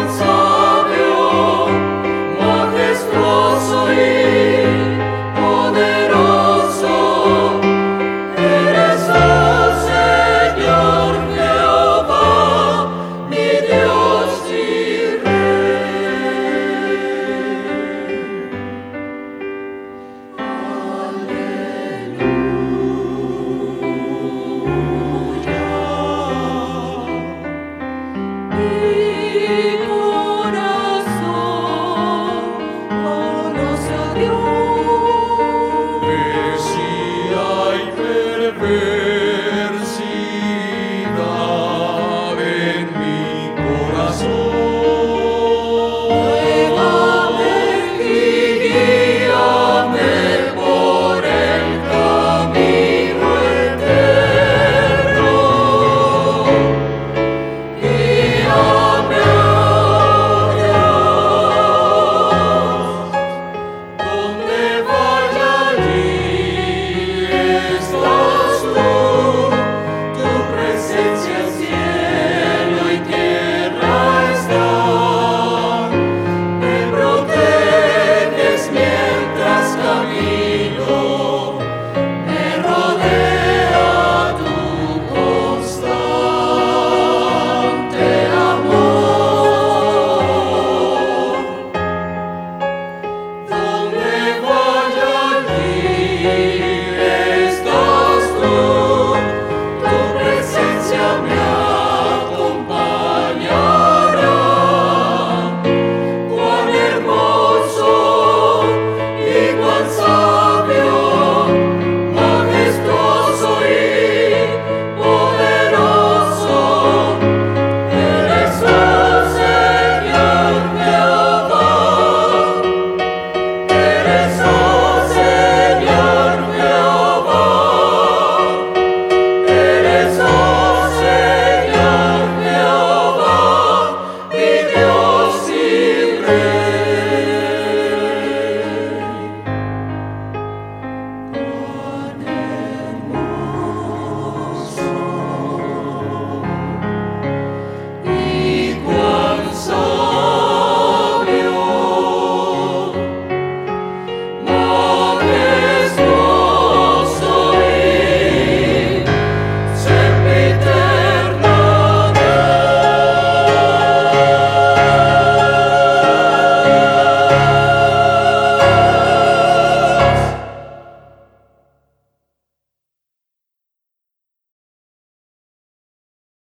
con